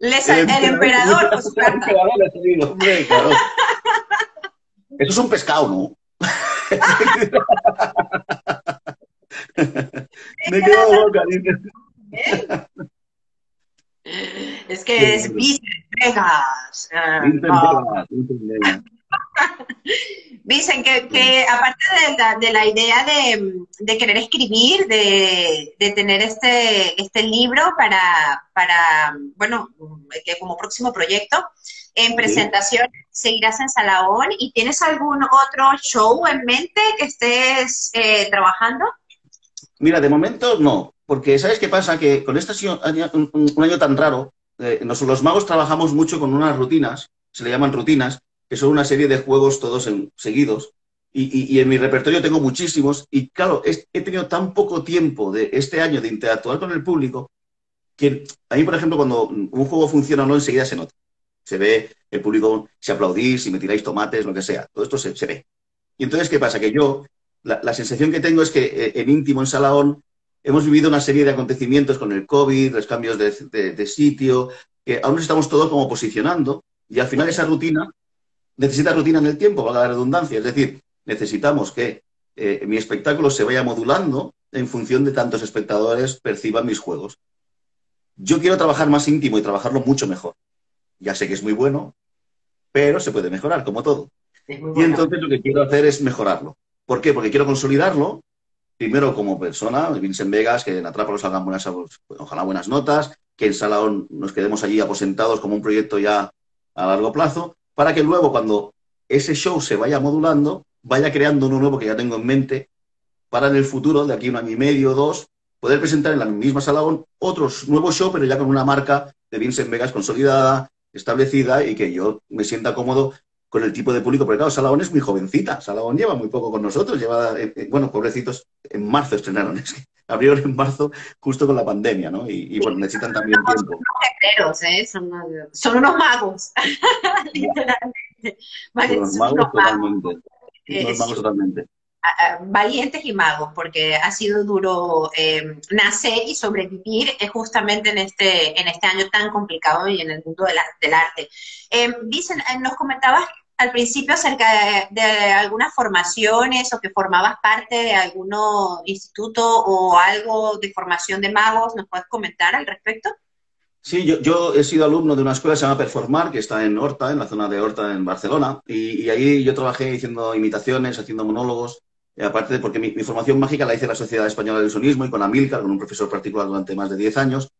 El, emperador con su carta. Eso es un pescado, ¿no? (laughs) Me quedo loca, Es que es Vicen Vegas. Dicen que, aparte de la, idea de, querer escribir, de, tener este, este libro para, para, bueno, que como próximo proyecto, en presentación seguirás en Salaón y tienes algún otro show en mente que estés eh, trabajando? Mira, de momento no, porque ¿sabes qué pasa? Que con este año, un, año tan raro, eh, los magos trabajamos mucho con unas rutinas, se le llaman rutinas, que son una serie de juegos todos seguidos. Y, en mi repertorio tengo muchísimos. Y claro, he tenido tan poco tiempo de este año de interactuar con el público que a mí, por ejemplo, cuando un juego funciona o no, enseguida se nota. Se ve el público, si aplaudís, si me tiráis tomates, lo que sea. Todo esto se, ve. Y entonces, ¿qué pasa? Que yo, la, sensación que tengo es que eh, en íntimo, en Salaón, hemos vivido una serie de acontecimientos con el COVID, los cambios de, de sitio, que aún nos estamos todos como posicionando. Y al final esa rutina necesita rutina en el tiempo, valga la redundancia. Es decir, necesitamos que eh, mi espectáculo se vaya modulando en función de tantos espectadores perciban mis juegos. Yo quiero trabajar más íntimo y trabajarlo mucho mejor. Ya sé que es muy bueno, pero se puede mejorar, como todo. Y entonces lo que quiero hacer es mejorarlo. ¿Por qué? Porque quiero consolidarlo, primero como persona, Vincent Vegas, que en Atrápalos hagan buenas, ojalá buenas notas, que en Salaón nos quedemos allí aposentados como un proyecto ya a largo plazo, para que luego cuando ese show se vaya modulando, vaya creando uno nuevo que ya tengo en mente, para en el futuro, de aquí un año y medio o dos, poder presentar en la misma sala otros nuevos shows, pero ya con una marca de Vincent Vegas consolidada, establecida y que yo me sienta cómodo con el tipo de público, porque claro, Salagón es muy jovencita, Salagón lleva muy poco con nosotros, lleva, eh, eh, bueno, pobrecitos, en marzo estrenaron, (laughs) abrieron en (laughs) marzo justo con la pandemia, ¿no? Y, bueno, necesitan también tiempo. Son unos ¿eh? Son, unos magos, (laughs) literalmente. Son unos magos totalmente. Unos magos totalmente. Valientes y magos, porque ha sido duro eh, nacer y sobrevivir justamente en este, en este año tan complicado y en el mundo del arte. dicen, nos comentabas al principio acerca de, algunas formaciones o que formabas parte de algún instituto o algo de formación de magos. ¿Nos puedes comentar al respecto? Sí, yo, he sido alumno de una escuela que se llama Performar, que está en Horta, en la zona de Horta, en Barcelona, y, ahí yo trabajé haciendo imitaciones, haciendo monólogos, aparte de porque mi, formación mágica la hice en la Sociedad Española del Sonismo y con Amilcar, con un profesor particular durante más de 10 años,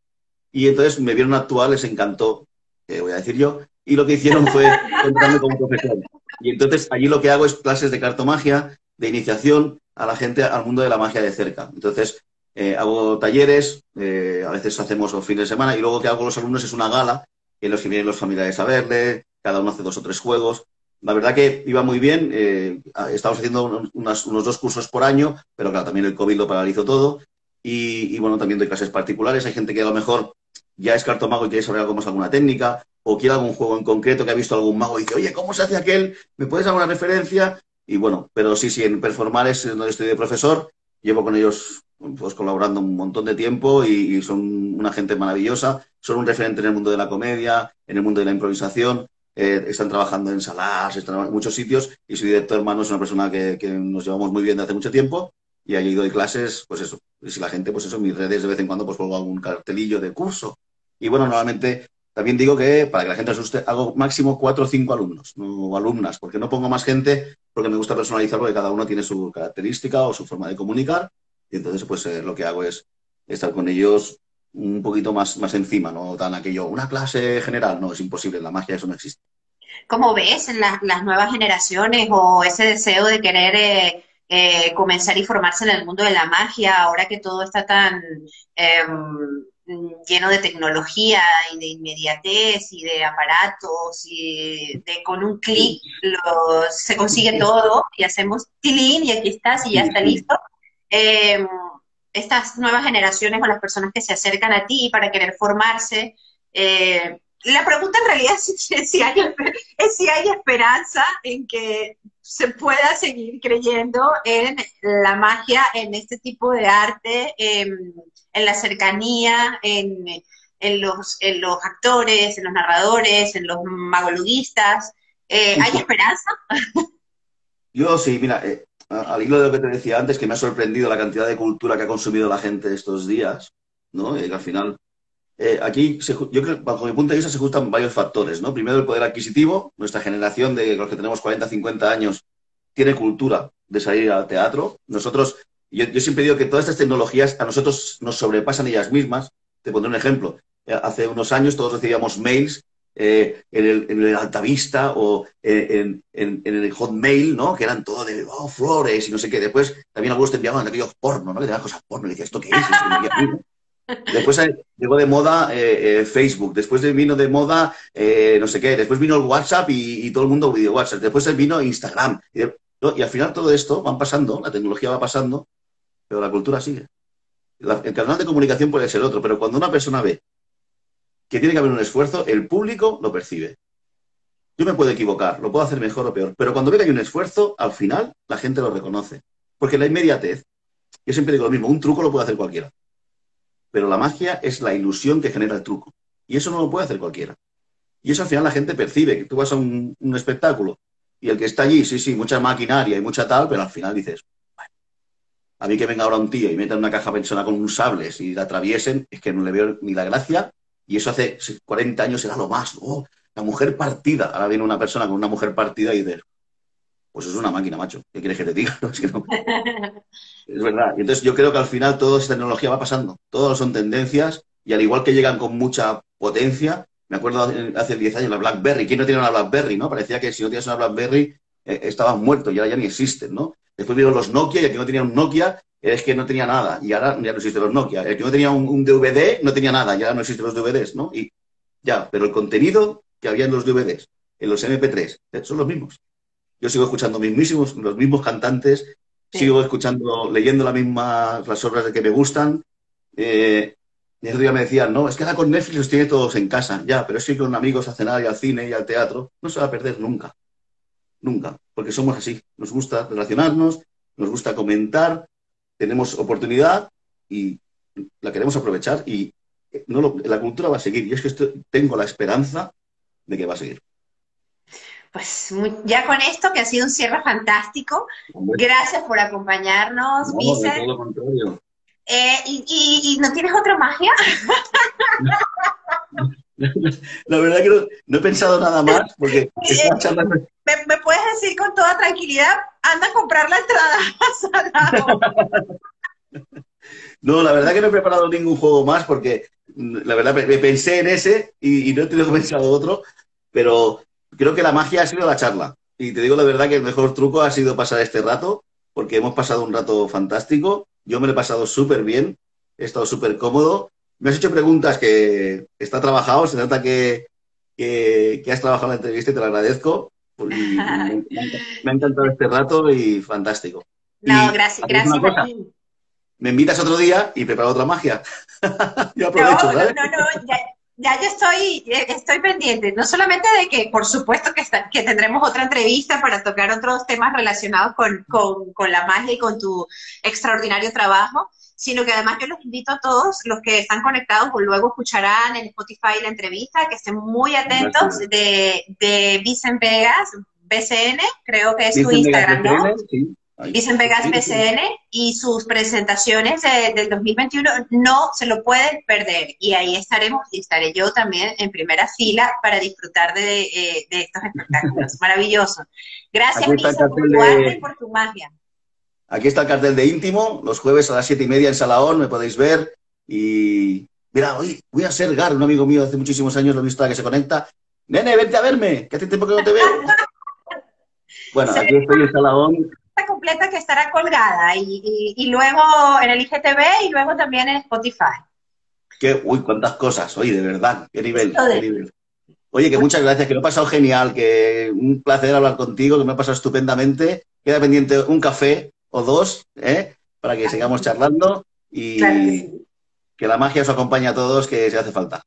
y entonces me vieron actuar, les encantó, voy a decir yo, y lo que hicieron fue (laughs) entrarme como profesor. Y entonces allí lo que hago es clases de cartomagia, de iniciación a la gente al mundo de la magia de cerca. Entonces eh, hago talleres, eh, a veces hacemos los fines de semana y luego que hago con los alumnos es una gala en los que vienen los familiares a verle, cada uno hace dos o tres juegos. La verdad que iba muy bien, eh, estamos haciendo unos dos cursos por año, pero claro, también el COVID lo paralizó todo. Y, y, bueno, también doy clases particulares. Hay gente que a lo mejor ya es cartomago y quiere saber algo más alguna técnica, o quiere algún juego en concreto que ha visto algún mago y dice, oye, ¿cómo se hace aquel? ¿Me puedes dar una referencia? Y bueno, pero sí, sí, en Performar es donde estoy de profesor, llevo con ellos pues colaborando un montón de tiempo y, son una gente maravillosa, son un referente en el mundo de la comedia, en el mundo de la improvisación, eh, están trabajando en salas, están en muchos sitios y su director hermano es una persona que, nos llevamos muy bien de hace mucho tiempo y allí doy clases, pues eso, y si la gente, pues eso, mis redes de vez en cuando pues pongo algún cartelillo de curso. Y bueno, normalmente también digo que, para que la gente asuste, hago máximo cuatro o cinco alumnos, no alumnas, porque no pongo más gente, porque me gusta personalizar, porque cada uno tiene su característica o su forma de comunicar, y entonces pues eh, lo que hago es estar con ellos un poquito más, más encima, no tan aquello, una clase general, no, es imposible, la magia eso no existe. ¿Cómo ves en las nuevas generaciones o ese deseo de querer eh, eh, comenzar y formarse en el mundo de la magia, ahora que todo está tan em, lleno de tecnología y de inmediatez y de aparatos y de con un clic se consigue todo y hacemos tilín y aquí estás y ya está listo. Em, estas nuevas generaciones o las personas que se acercan a ti para querer formarse, eh, la pregunta en realidad es si, (laughs) hay, es si hay esperanza en que se pueda seguir creyendo en la magia, en este tipo de arte, en, la cercanía, en, los, en los actores, en los narradores, en los magologuistas. Eh, ¿Hay esperanza? Yo sí, mira, eh, al hilo de lo que te decía antes, que me ha sorprendido la cantidad de cultura que ha consumido la gente estos días, ¿no? Y que al final eh, aquí, yo creo, bajo mi punto de vista, se juntan varios factores, ¿no? Primero, el poder adquisitivo. Nuestra generación de los que tenemos 40, 50 años tiene cultura de salir al teatro. Nosotros, yo, siempre digo que todas estas tecnologías a nosotros nos sobrepasan ellas mismas. Te pondré un ejemplo. Eh, hace unos años todos recibíamos mails eh, en, el, en, el, Altavista o en, el Hotmail, ¿no? Que eran todo de oh, flores y no sé qué. Después también algunos te enviaban aquellos porno, ¿no? Que te cosas porno y decías, ¿esto qué es? Después llegó de moda eh, eh, Facebook, después vino de moda eh, no sé qué, después vino el WhatsApp y, todo el mundo video WhatsApp, después vino Instagram. Y, al final todo esto van pasando, la tecnología va pasando, pero la cultura sigue. el canal de comunicación puede ser otro, pero cuando una persona ve que tiene que haber un esfuerzo, el público lo percibe. Yo me puedo equivocar, lo puedo hacer mejor o peor, pero cuando ve que hay un esfuerzo, al final la gente lo reconoce. Porque la inmediatez, yo siempre digo lo mismo, un truco lo puede hacer cualquiera pero la magia es la ilusión que genera el truco. Y eso no lo puede hacer cualquiera. Y eso al final la gente percibe, que tú vas a un, espectáculo y el que está allí, sí, sí, mucha maquinaria y mucha tal, pero al final dices, a mí que venga ahora un tío y meta una caja pensona con un sables y la atraviesen, es que no le veo ni la gracia. Y eso hace 40 años era lo más. Oh, la mujer partida. Ahora viene una persona con una mujer partida y dices, pues es una máquina, macho. ¿Qué quieres que te diga? (laughs) Es, verdad. Y entonces yo creo que al final toda esa tecnología va pasando. Todos son tendencias y al igual que llegan con mucha potencia, me acuerdo hace 10 años la BlackBerry. ¿Quién no tiene una BlackBerry? ¿no? Parecía que si no tienes una BlackBerry eh, estabas muerto y ahora ya ni existen, ¿no? Después vieron los Nokia y el que no tenía un Nokia es que no tenía nada y ahora ya no existen los Nokia. El que no tenía un, DVD no tenía nada y ahora no existen los DVDs, ¿no? Y ya, pero el contenido que había en los DVDs, en los MP3, eh, son los mismos yo sigo escuchando mismísimos, los mismos cantantes, sigo escuchando, leyendo las mismas, las obras de que me gustan. Eh, y el otro día me decían, no, es que ahora con Netflix los tiene todos en casa, ya, pero es con amigos a cenar y al cine y al teatro, no se va a perder nunca. Nunca, porque somos así. Nos gusta relacionarnos, nos gusta comentar, tenemos oportunidad y la queremos aprovechar y no la cultura va a seguir. Y es que tengo la esperanza de que va a seguir pues ya con esto, que ha sido un cierre fantástico. Gracias por acompañarnos, no, eh, y, no tienes otra magia? (laughs) La verdad que no, he pensado nada más porque (laughs) eh, ¿Me, puedes decir con toda tranquilidad, anda a comprar la entrada (laughs) No, la verdad que no he preparado ningún juego más porque la verdad pensé en ese y, y no he tenido pensado otro, pero creo que la magia ha sido la charla. Y te digo la verdad que el mejor truco ha sido pasar este rato, porque hemos pasado un rato fantástico. Yo me lo he pasado súper bien, he estado súper cómodo. Me has hecho preguntas que está trabajado, se trata que, que, has trabajado en la entrevista y te lo agradezco. (laughs) me, ha encantado este rato y fantástico. No, gracias, gracias. Me invitas otro día y preparo otra magia. (laughs) Yo aprovecho, no, no, no, ya, ya yo estoy, eh, estoy pendiente, no solamente de que, por supuesto, que, que tendremos otra entrevista para tocar otros temas relacionados con, con, la magia y con tu extraordinario trabajo, sino que además yo los invito a todos los que están conectados, o luego escucharán en Spotify la entrevista, que estén muy atentos de, de Vicen Vegas, BCN, creo que es tu Instagram, ¿no? Dicen Vegas PCN y sus presentaciones del 2021 no se lo pueden perder. Y ahí estaremos y estaré yo también en primera fila para disfrutar de, eh, estos espectáculos. (laughs) Maravilloso. Gracias, Lisa, por tu arte y por tu magia. Aquí está el cartel de íntimo, los jueves a las siete y media en Salaón, me podéis ver. Y mira, hoy voy a ser Gar, un amigo mío hace muchísimos años, lo he visto que se conecta. Nene, vente a verme, que hace tiempo que no te veo. (laughs) bueno, aquí estoy en Salaón completa que estará colgada y, luego en el IGTV y luego también en Spotify. Qué, uy, cuántas cosas, oye, de verdad, qué nivel, Oye, que muchas gracias, que lo he pasado genial, que un placer hablar contigo, que me ha pasado estupendamente. Queda pendiente un café o dos, ¿eh? Para que sigamos charlando y que la magia os acompañe a todos, que se hace falta.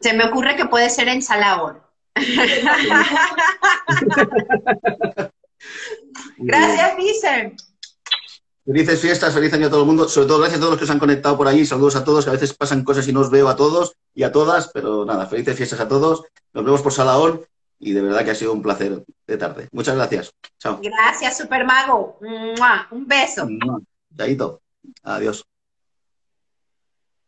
Se me ocurre que puede ser en Salagón. (laughs) Gracias, Vicen. Felices fiestas, feliz año a todo el mundo. Sobre todo, gracias a todos los que se han conectado por ahí. Saludos a todos, que a veces pasan cosas y no os veo a todos y a todas, pero nada, felices fiestas a todos. Nos vemos por Salahón y de verdad que ha sido un placer de tarde. Muchas gracias. Chao. Gracias, Supermago. Un beso. Chaito. Adiós.